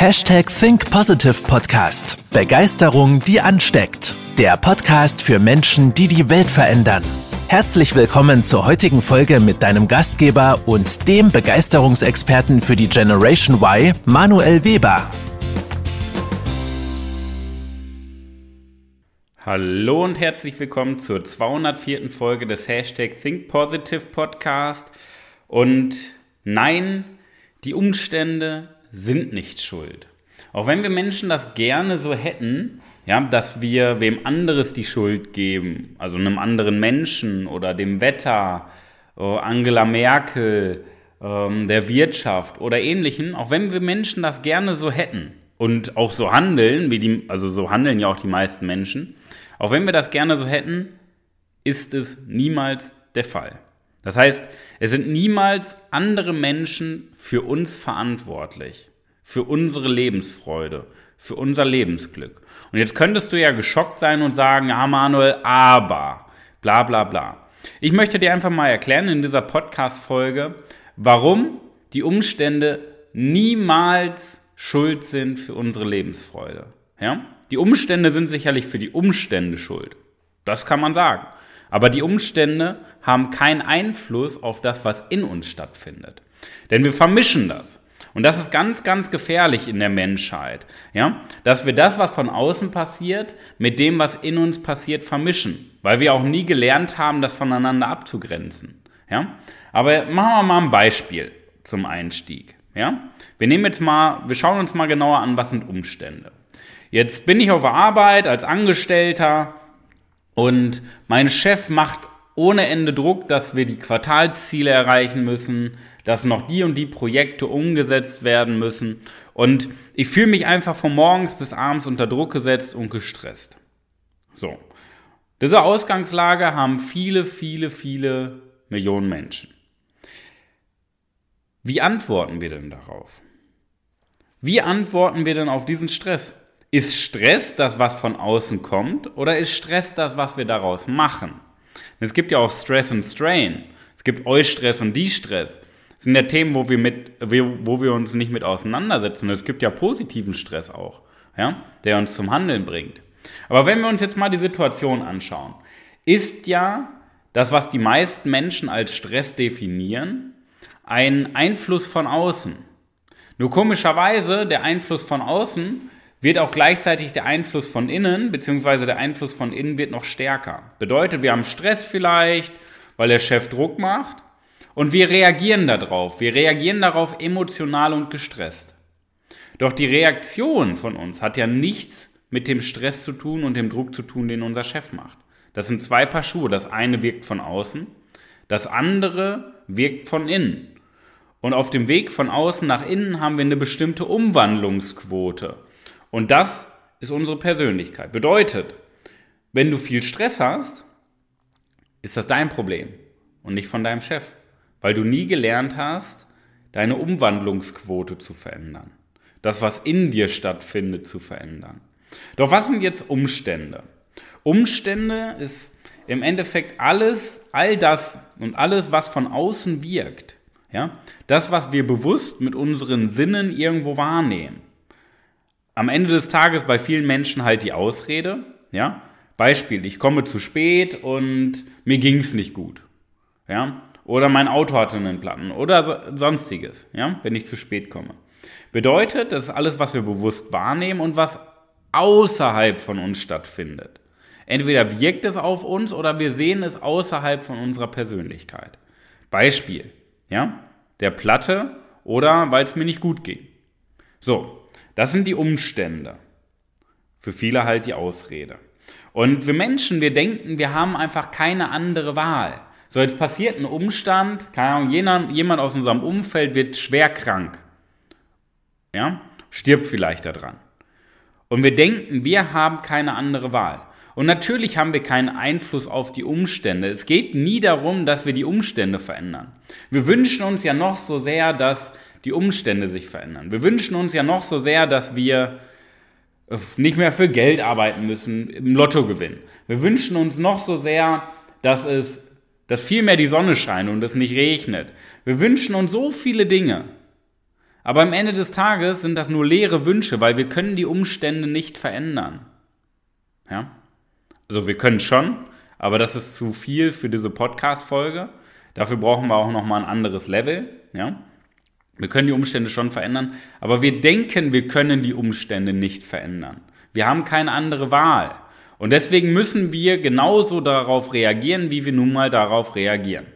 Hashtag Think Positive Podcast. Begeisterung, die ansteckt. Der Podcast für Menschen, die die Welt verändern. Herzlich willkommen zur heutigen Folge mit deinem Gastgeber und dem Begeisterungsexperten für die Generation Y, Manuel Weber. Hallo und herzlich willkommen zur 204. Folge des Hashtag Think Positive Podcast. Und nein, die Umstände sind nicht schuld. Auch wenn wir Menschen das gerne so hätten, ja, dass wir wem anderes die Schuld geben, also einem anderen Menschen oder dem Wetter, äh, Angela Merkel, ähm, der Wirtschaft oder ähnlichen, auch wenn wir Menschen das gerne so hätten und auch so handeln, wie die, also so handeln ja auch die meisten Menschen, auch wenn wir das gerne so hätten, ist es niemals der Fall. Das heißt, es sind niemals andere Menschen für uns verantwortlich, für unsere Lebensfreude, für unser Lebensglück. Und jetzt könntest du ja geschockt sein und sagen, ja Manuel, aber, bla bla bla. Ich möchte dir einfach mal erklären in dieser Podcast-Folge, warum die Umstände niemals schuld sind für unsere Lebensfreude. Ja? Die Umstände sind sicherlich für die Umstände schuld. Das kann man sagen. Aber die Umstände haben keinen Einfluss auf das, was in uns stattfindet. Denn wir vermischen das. Und das ist ganz, ganz gefährlich in der Menschheit, ja, dass wir das, was von außen passiert, mit dem, was in uns passiert, vermischen, weil wir auch nie gelernt haben, das voneinander abzugrenzen, ja. Aber machen wir mal ein Beispiel zum Einstieg, ja. Wir nehmen jetzt mal, wir schauen uns mal genauer an, was sind Umstände. Jetzt bin ich auf Arbeit als Angestellter, und mein Chef macht ohne Ende Druck, dass wir die Quartalsziele erreichen müssen, dass noch die und die Projekte umgesetzt werden müssen. Und ich fühle mich einfach von morgens bis abends unter Druck gesetzt und gestresst. So. Diese Ausgangslage haben viele, viele, viele Millionen Menschen. Wie antworten wir denn darauf? Wie antworten wir denn auf diesen Stress? Ist Stress das, was von außen kommt, oder ist Stress das, was wir daraus machen? Es gibt ja auch Stress und Strain. Es gibt Eustress und De-Stress. Das sind ja Themen, wo wir, mit, wo wir uns nicht mit auseinandersetzen. Es gibt ja positiven Stress auch, ja, der uns zum Handeln bringt. Aber wenn wir uns jetzt mal die Situation anschauen, ist ja das, was die meisten Menschen als Stress definieren, ein Einfluss von außen. Nur komischerweise, der Einfluss von außen wird auch gleichzeitig der Einfluss von innen, beziehungsweise der Einfluss von innen wird noch stärker. Bedeutet, wir haben Stress vielleicht, weil der Chef Druck macht und wir reagieren darauf. Wir reagieren darauf emotional und gestresst. Doch die Reaktion von uns hat ja nichts mit dem Stress zu tun und dem Druck zu tun, den unser Chef macht. Das sind zwei Paar Schuhe. Das eine wirkt von außen, das andere wirkt von innen. Und auf dem Weg von außen nach innen haben wir eine bestimmte Umwandlungsquote. Und das ist unsere Persönlichkeit. Bedeutet, wenn du viel Stress hast, ist das dein Problem und nicht von deinem Chef, weil du nie gelernt hast, deine Umwandlungsquote zu verändern. Das, was in dir stattfindet, zu verändern. Doch was sind jetzt Umstände? Umstände ist im Endeffekt alles, all das und alles, was von außen wirkt. Ja? Das, was wir bewusst mit unseren Sinnen irgendwo wahrnehmen am Ende des Tages bei vielen Menschen halt die Ausrede, ja. Beispiel, ich komme zu spät und mir ging es nicht gut, ja. Oder mein Auto hatte einen Platten oder so, sonstiges, ja, wenn ich zu spät komme. Bedeutet, das ist alles, was wir bewusst wahrnehmen und was außerhalb von uns stattfindet. Entweder wirkt es auf uns oder wir sehen es außerhalb von unserer Persönlichkeit. Beispiel, ja, der Platte oder weil es mir nicht gut ging. So, das sind die Umstände. Für viele halt die Ausrede. Und wir Menschen, wir denken, wir haben einfach keine andere Wahl. So, jetzt passiert ein Umstand, keine Ahnung, jemand, aus unserem Umfeld wird schwer krank. Ja, stirbt vielleicht daran. Und wir denken, wir haben keine andere Wahl. Und natürlich haben wir keinen Einfluss auf die Umstände. Es geht nie darum, dass wir die Umstände verändern. Wir wünschen uns ja noch so sehr, dass die Umstände sich verändern. Wir wünschen uns ja noch so sehr, dass wir äh, nicht mehr für Geld arbeiten müssen, im Lotto gewinnen. Wir wünschen uns noch so sehr, dass es, dass viel mehr die Sonne scheint und es nicht regnet. Wir wünschen uns so viele Dinge. Aber am Ende des Tages sind das nur leere Wünsche, weil wir können die Umstände nicht verändern. Ja? Also wir können schon, aber das ist zu viel für diese Podcast-Folge. Dafür brauchen wir auch nochmal ein anderes Level. Ja? Wir können die Umstände schon verändern, aber wir denken, wir können die Umstände nicht verändern. Wir haben keine andere Wahl. Und deswegen müssen wir genauso darauf reagieren, wie wir nun mal darauf reagieren.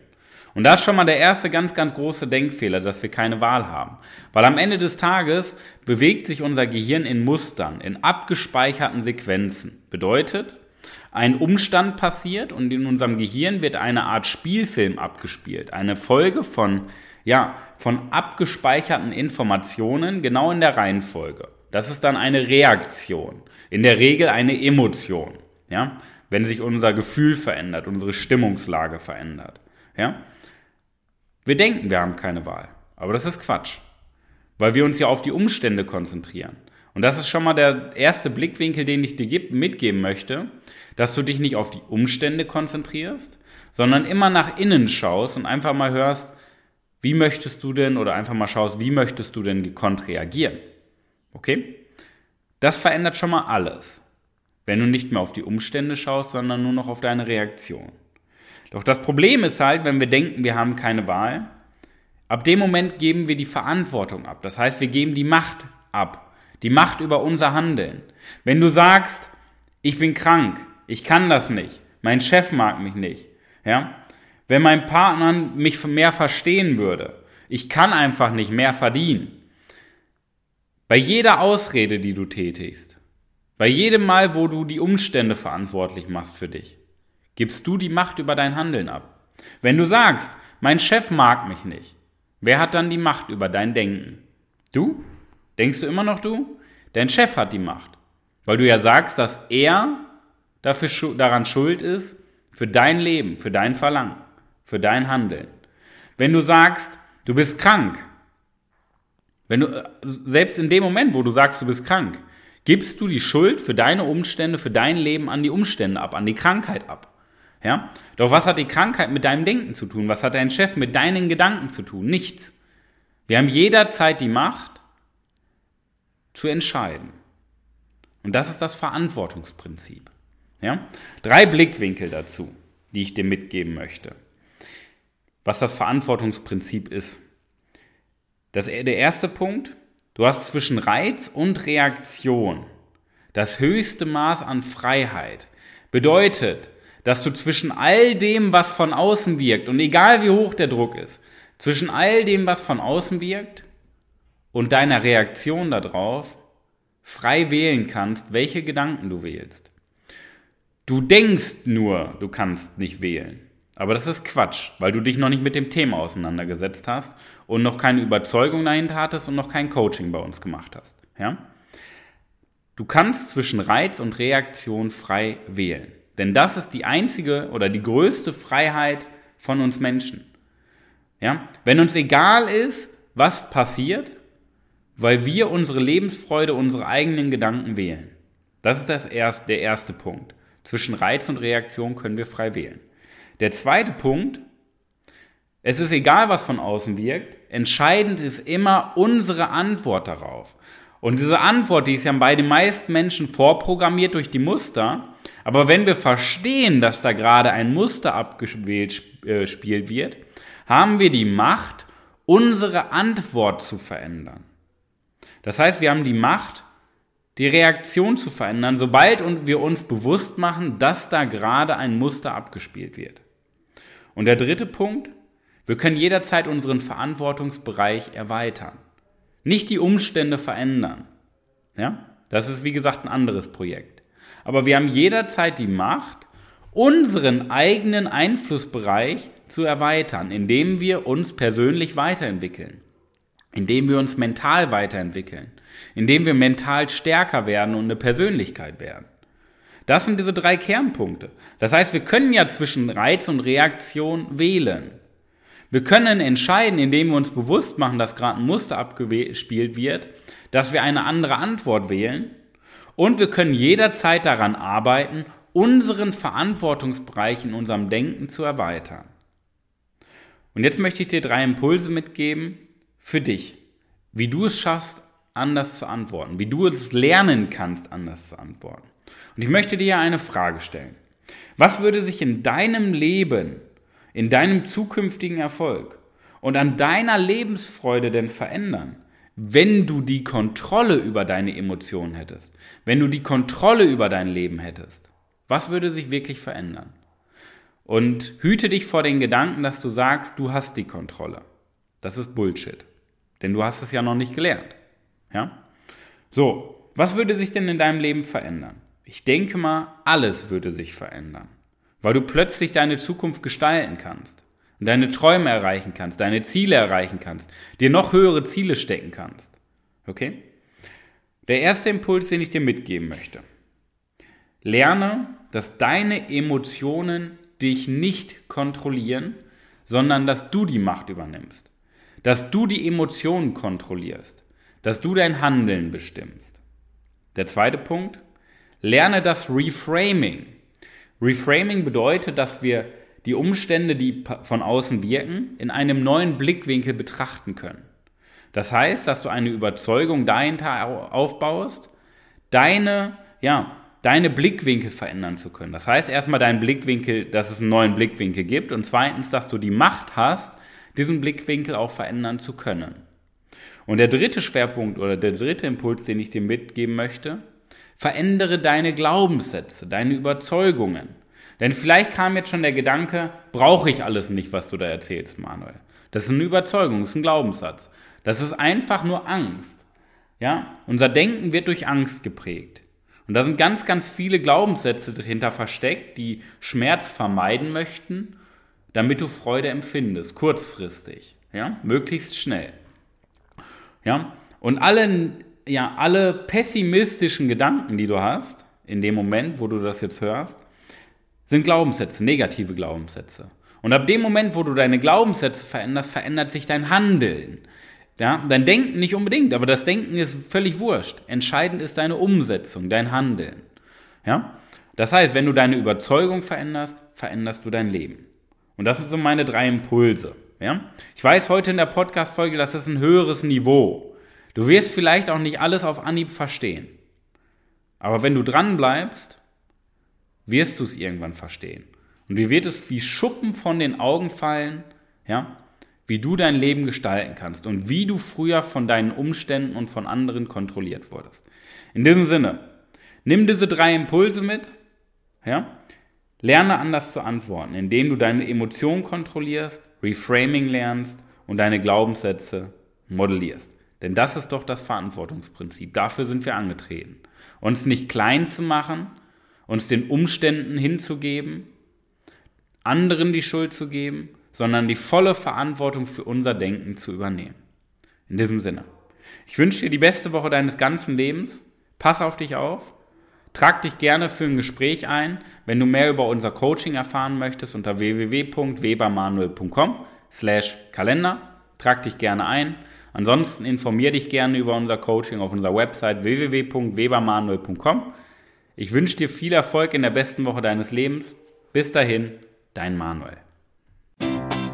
Und das ist schon mal der erste ganz, ganz große Denkfehler, dass wir keine Wahl haben. Weil am Ende des Tages bewegt sich unser Gehirn in Mustern, in abgespeicherten Sequenzen. Bedeutet, ein Umstand passiert und in unserem Gehirn wird eine Art Spielfilm abgespielt. Eine Folge von, ja, von abgespeicherten Informationen genau in der Reihenfolge. Das ist dann eine Reaktion. In der Regel eine Emotion. Ja? Wenn sich unser Gefühl verändert, unsere Stimmungslage verändert. Ja? Wir denken, wir haben keine Wahl. Aber das ist Quatsch. Weil wir uns ja auf die Umstände konzentrieren. Und das ist schon mal der erste Blickwinkel, den ich dir mitgeben möchte, dass du dich nicht auf die Umstände konzentrierst, sondern immer nach innen schaust und einfach mal hörst, wie möchtest du denn oder einfach mal schaust, wie möchtest du denn gekonnt reagieren. Okay? Das verändert schon mal alles, wenn du nicht mehr auf die Umstände schaust, sondern nur noch auf deine Reaktion. Doch das Problem ist halt, wenn wir denken, wir haben keine Wahl, ab dem Moment geben wir die Verantwortung ab. Das heißt, wir geben die Macht ab. Die Macht über unser Handeln. Wenn du sagst, ich bin krank, ich kann das nicht, mein Chef mag mich nicht, ja, wenn mein Partner mich mehr verstehen würde, ich kann einfach nicht mehr verdienen. Bei jeder Ausrede, die du tätigst, bei jedem Mal, wo du die Umstände verantwortlich machst für dich, gibst du die Macht über dein Handeln ab. Wenn du sagst, mein Chef mag mich nicht, wer hat dann die Macht über dein Denken? Du? Denkst du immer noch du? Dein Chef hat die Macht, weil du ja sagst, dass er dafür, daran schuld ist, für dein Leben, für dein Verlangen, für dein Handeln. Wenn du sagst, du bist krank, wenn du, selbst in dem Moment, wo du sagst, du bist krank, gibst du die Schuld für deine Umstände, für dein Leben an die Umstände ab, an die Krankheit ab. Ja? Doch was hat die Krankheit mit deinem Denken zu tun? Was hat dein Chef mit deinen Gedanken zu tun? Nichts. Wir haben jederzeit die Macht zu entscheiden. Und das ist das Verantwortungsprinzip. Ja? Drei Blickwinkel dazu, die ich dir mitgeben möchte. Was das Verantwortungsprinzip ist. Das, der erste Punkt, du hast zwischen Reiz und Reaktion das höchste Maß an Freiheit. Bedeutet, dass du zwischen all dem, was von außen wirkt, und egal wie hoch der Druck ist, zwischen all dem, was von außen wirkt, und deiner Reaktion darauf frei wählen kannst, welche Gedanken du wählst. Du denkst nur, du kannst nicht wählen. Aber das ist Quatsch, weil du dich noch nicht mit dem Thema auseinandergesetzt hast und noch keine Überzeugung dahinter hattest und noch kein Coaching bei uns gemacht hast. Ja? Du kannst zwischen Reiz und Reaktion frei wählen. Denn das ist die einzige oder die größte Freiheit von uns Menschen. Ja? Wenn uns egal ist, was passiert, weil wir unsere Lebensfreude, unsere eigenen Gedanken wählen. Das ist das erst, der erste Punkt. Zwischen Reiz und Reaktion können wir frei wählen. Der zweite Punkt, es ist egal, was von außen wirkt, entscheidend ist immer unsere Antwort darauf. Und diese Antwort, die ist ja bei den meisten Menschen vorprogrammiert durch die Muster. Aber wenn wir verstehen, dass da gerade ein Muster abgespielt äh, wird, haben wir die Macht, unsere Antwort zu verändern. Das heißt, wir haben die Macht, die Reaktion zu verändern, sobald wir uns bewusst machen, dass da gerade ein Muster abgespielt wird. Und der dritte Punkt, wir können jederzeit unseren Verantwortungsbereich erweitern. Nicht die Umstände verändern. Ja? Das ist wie gesagt ein anderes Projekt. Aber wir haben jederzeit die Macht, unseren eigenen Einflussbereich zu erweitern, indem wir uns persönlich weiterentwickeln, indem wir uns mental weiterentwickeln, indem wir mental stärker werden und eine Persönlichkeit werden. Das sind diese drei Kernpunkte. Das heißt, wir können ja zwischen Reiz und Reaktion wählen. Wir können entscheiden, indem wir uns bewusst machen, dass gerade ein Muster abgespielt wird, dass wir eine andere Antwort wählen. Und wir können jederzeit daran arbeiten, unseren Verantwortungsbereich in unserem Denken zu erweitern. Und jetzt möchte ich dir drei Impulse mitgeben für dich wie du es schaffst, anders zu antworten, wie du es lernen kannst, anders zu antworten. Und ich möchte dir eine Frage stellen. Was würde sich in deinem Leben, in deinem zukünftigen Erfolg und an deiner Lebensfreude denn verändern, wenn du die Kontrolle über deine Emotionen hättest, wenn du die Kontrolle über dein Leben hättest? Was würde sich wirklich verändern? Und hüte dich vor den Gedanken, dass du sagst, du hast die Kontrolle. Das ist Bullshit. Denn du hast es ja noch nicht gelernt. Ja? So, was würde sich denn in deinem Leben verändern? Ich denke mal, alles würde sich verändern. Weil du plötzlich deine Zukunft gestalten kannst und deine Träume erreichen kannst, deine Ziele erreichen kannst, dir noch höhere Ziele stecken kannst. Okay? Der erste Impuls, den ich dir mitgeben möchte. Lerne, dass deine Emotionen dich nicht kontrollieren, sondern dass du die Macht übernimmst. Dass du die Emotionen kontrollierst. Dass du dein Handeln bestimmst. Der zweite Punkt, lerne das Reframing. Reframing bedeutet, dass wir die Umstände, die von außen wirken, in einem neuen Blickwinkel betrachten können. Das heißt, dass du eine Überzeugung dahinter aufbaust, deine, ja, deine Blickwinkel verändern zu können. Das heißt erstmal deinen Blickwinkel, dass es einen neuen Blickwinkel gibt und zweitens, dass du die Macht hast, diesen Blickwinkel auch verändern zu können. Und der dritte Schwerpunkt oder der dritte Impuls, den ich dir mitgeben möchte, verändere deine Glaubenssätze, deine Überzeugungen. Denn vielleicht kam jetzt schon der Gedanke, brauche ich alles nicht, was du da erzählst, Manuel. Das ist eine Überzeugung, das ist ein Glaubenssatz. Das ist einfach nur Angst. Ja? Unser Denken wird durch Angst geprägt. Und da sind ganz, ganz viele Glaubenssätze dahinter versteckt, die Schmerz vermeiden möchten, damit du Freude empfindest, kurzfristig, ja, möglichst schnell. Ja, und alle, ja, alle pessimistischen Gedanken, die du hast, in dem Moment, wo du das jetzt hörst, sind Glaubenssätze, negative Glaubenssätze. Und ab dem Moment, wo du deine Glaubenssätze veränderst, verändert sich dein Handeln. Ja, dein Denken nicht unbedingt, aber das Denken ist völlig wurscht. Entscheidend ist deine Umsetzung, dein Handeln. Ja? Das heißt, wenn du deine Überzeugung veränderst, veränderst du dein Leben. Und das sind so meine drei Impulse. Ja? Ich weiß heute in der Podcast-Folge, das ist ein höheres Niveau. Du wirst vielleicht auch nicht alles auf Anhieb verstehen. Aber wenn du dran bleibst, wirst du es irgendwann verstehen. Und dir wird es wie Schuppen von den Augen fallen, ja, wie du dein Leben gestalten kannst und wie du früher von deinen Umständen und von anderen kontrolliert wurdest. In diesem Sinne, nimm diese drei Impulse mit, ja? Lerne anders zu antworten, indem du deine Emotionen kontrollierst, Reframing lernst und deine Glaubenssätze modellierst. Denn das ist doch das Verantwortungsprinzip. Dafür sind wir angetreten. Uns nicht klein zu machen, uns den Umständen hinzugeben, anderen die Schuld zu geben, sondern die volle Verantwortung für unser Denken zu übernehmen. In diesem Sinne. Ich wünsche dir die beste Woche deines ganzen Lebens. Pass auf dich auf. Trag dich gerne für ein Gespräch ein, wenn du mehr über unser Coaching erfahren möchtest unter www.webermanuel.com slash Kalender. Trag dich gerne ein. Ansonsten informier dich gerne über unser Coaching auf unserer Website www.webermanuel.com. Ich wünsche dir viel Erfolg in der besten Woche deines Lebens. Bis dahin, dein Manuel.